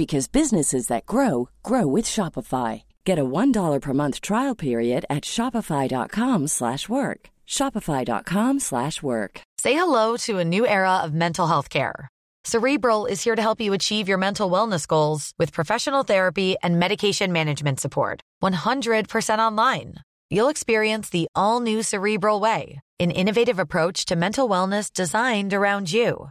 because businesses that grow grow with Shopify. Get a $1 per month trial period at shopify.com/work. shopify.com/work. Say hello to a new era of mental health care. Cerebral is here to help you achieve your mental wellness goals with professional therapy and medication management support. 100% online. You'll experience the all-new Cerebral way, an innovative approach to mental wellness designed around you.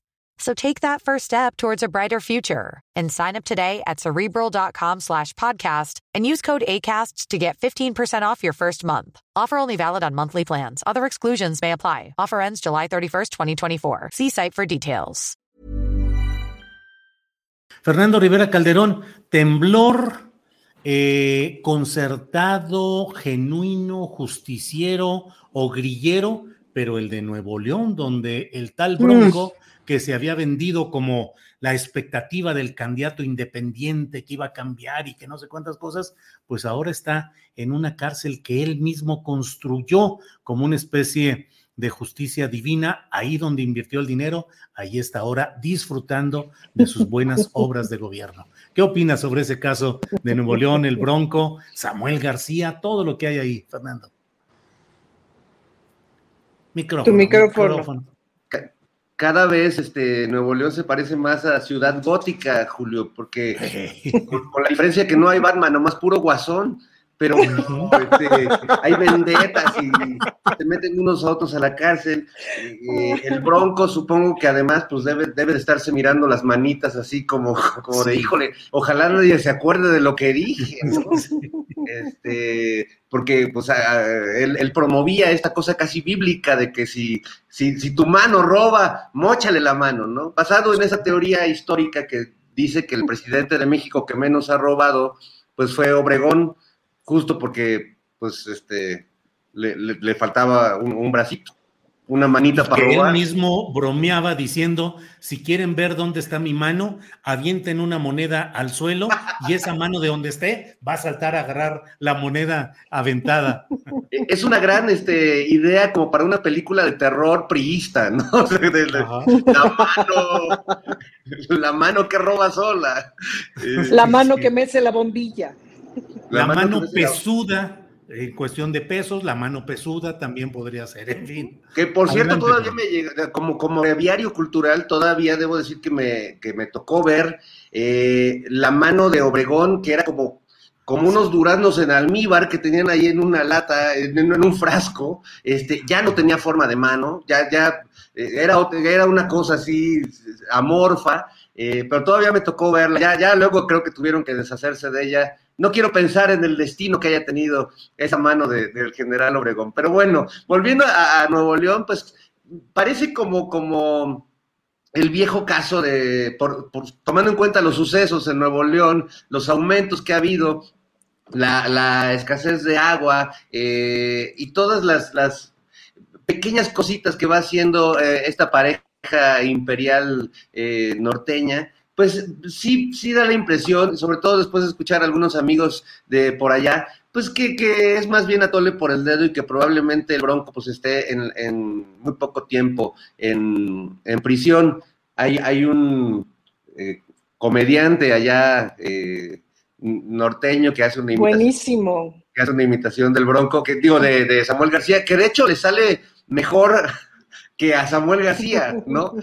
So take that first step towards a brighter future and sign up today at cerebral.com slash podcast and use code ACasts to get 15% off your first month. Offer only valid on monthly plans. Other exclusions may apply. Offer ends July 31st, 2024. See site for details. Fernando Rivera Calderón, temblor eh, concertado, genuino, justiciero o grillero, pero el de Nuevo León, donde el tal Bronco que se había vendido como la expectativa del candidato independiente que iba a cambiar y que no sé cuántas cosas, pues ahora está en una cárcel que él mismo construyó como una especie de justicia divina, ahí donde invirtió el dinero, ahí está ahora disfrutando de sus buenas obras de gobierno. ¿Qué opinas sobre ese caso de Nuevo León, el Bronco, Samuel García, todo lo que hay ahí, Fernando? Micrófono. Tu micrófono cada vez este, Nuevo León se parece más a Ciudad Gótica, Julio, porque con, la diferencia que no hay Batman, nomás puro guasón, pero este, hay vendetas y se meten unos a otros a la cárcel. Eh, el Bronco, supongo que además, pues debe, debe de estarse mirando las manitas así como, como de, híjole, ojalá nadie se acuerde de lo que dije, ¿no? Este, porque pues él, promovía esta cosa casi bíblica de que si, si, si tu mano roba, mochale la mano, ¿no? Basado en esa teoría histórica que dice que el presidente de México que menos ha robado, pues fue Obregón, justo porque pues este le, faltaba un bracito una manita para que Él mismo bromeaba diciendo, si quieren ver dónde está mi mano, avienten una moneda al suelo y esa mano de donde esté va a saltar a agarrar la moneda aventada. Es una gran este, idea como para una película de terror priista, ¿no? la mano, la mano que roba sola. La mano que mece la bombilla. La, mano, pesuda en cuestión de pesos, la mano pesuda también podría ser, en fin. Que por cierto, todavía me llega, como, como diario cultural, todavía debo decir que me, que me tocó ver eh, la mano de Obregón, que era como, como unos duraznos en almíbar que tenían ahí en una lata, en, un frasco, este, ya no tenía forma de mano, ya, ya eh, era, era una cosa así amorfa, eh, pero todavía me tocó verla, ya, ya luego creo que tuvieron que deshacerse de ella no quiero pensar en el destino que haya tenido esa mano del general Obregón. Pero bueno, volviendo a, Nuevo León, pues parece como, como el viejo caso de, por, tomando en cuenta los sucesos en Nuevo León, los aumentos que ha habido, la, escasez de agua eh, y todas las, pequeñas cositas que va haciendo eh, esta pareja imperial eh, norteña, pues sí, sí da la impresión, sobre todo después de escuchar a algunos amigos de por allá, pues que, es más bien atole por el dedo y que probablemente el Bronco pues esté en, muy poco tiempo en, prisión. Hay, hay un eh, comediante allá eh, norteño que hace una imitación. Buenísimo. Que hace una imitación del Bronco, que digo, de, de Samuel García, que de hecho le sale mejor que a Samuel García, ¿no?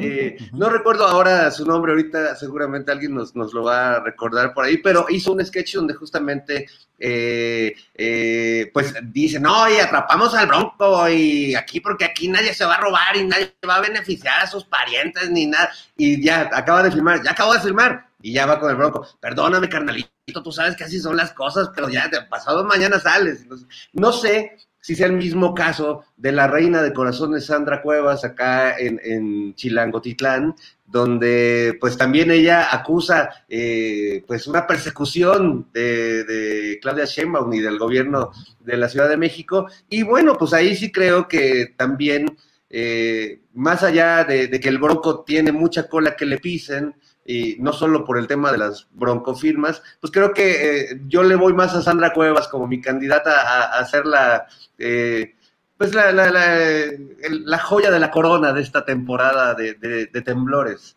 Eh, no recuerdo ahora su nombre, ahorita seguramente alguien nos, nos, lo va a recordar por ahí, pero hizo un sketch donde justamente, eh, eh, pues dice, no, y atrapamos al bronco y aquí porque aquí nadie se va a robar y nadie va a beneficiar a sus parientes ni nada, y ya acaba de filmar, ya acabo de filmar, y ya va con el bronco, perdóname carnalito, tú sabes que así son las cosas, pero ya pasado mañana sales. No sé si sea el mismo caso de la reina de corazones Sandra Cuevas acá en, en Chilangotitlán, donde pues también ella acusa eh, pues una persecución de, Claudia Sheinbaum y del gobierno de la Ciudad de México. Y bueno, pues ahí sí creo que también, eh, más allá de, que el Bronco tiene mucha cola que le pisen, y no solo por el tema de las broncofirmas, pues creo que eh, yo le voy más a Sandra Cuevas como mi candidata a, ser la, eh, pues la, la, joya de la corona de esta temporada de, temblores.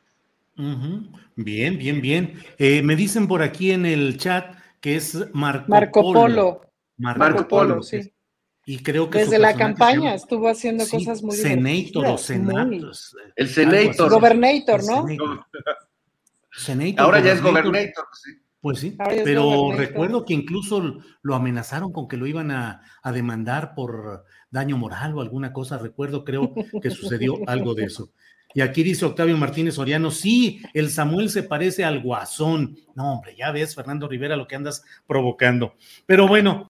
Bien, bien, bien. Eh, me dicen por aquí en el chat que es Marco, Marco Polo. Marco, Polo, sí. Y creo que desde la campaña estuvo haciendo cosas muy Senator o senatos. El Senator. Gobernator, ¿no? Ahora ya es gobernator, sí. Pues sí, pero recuerdo que incluso lo amenazaron con que lo iban a, demandar por daño moral o alguna cosa. Recuerdo, creo que sucedió algo de eso. Y aquí dice Octavio Martínez Oriano, sí, el Samuel se parece al guasón. No, hombre, ya ves, Fernando Rivera, lo que andas provocando. Pero bueno.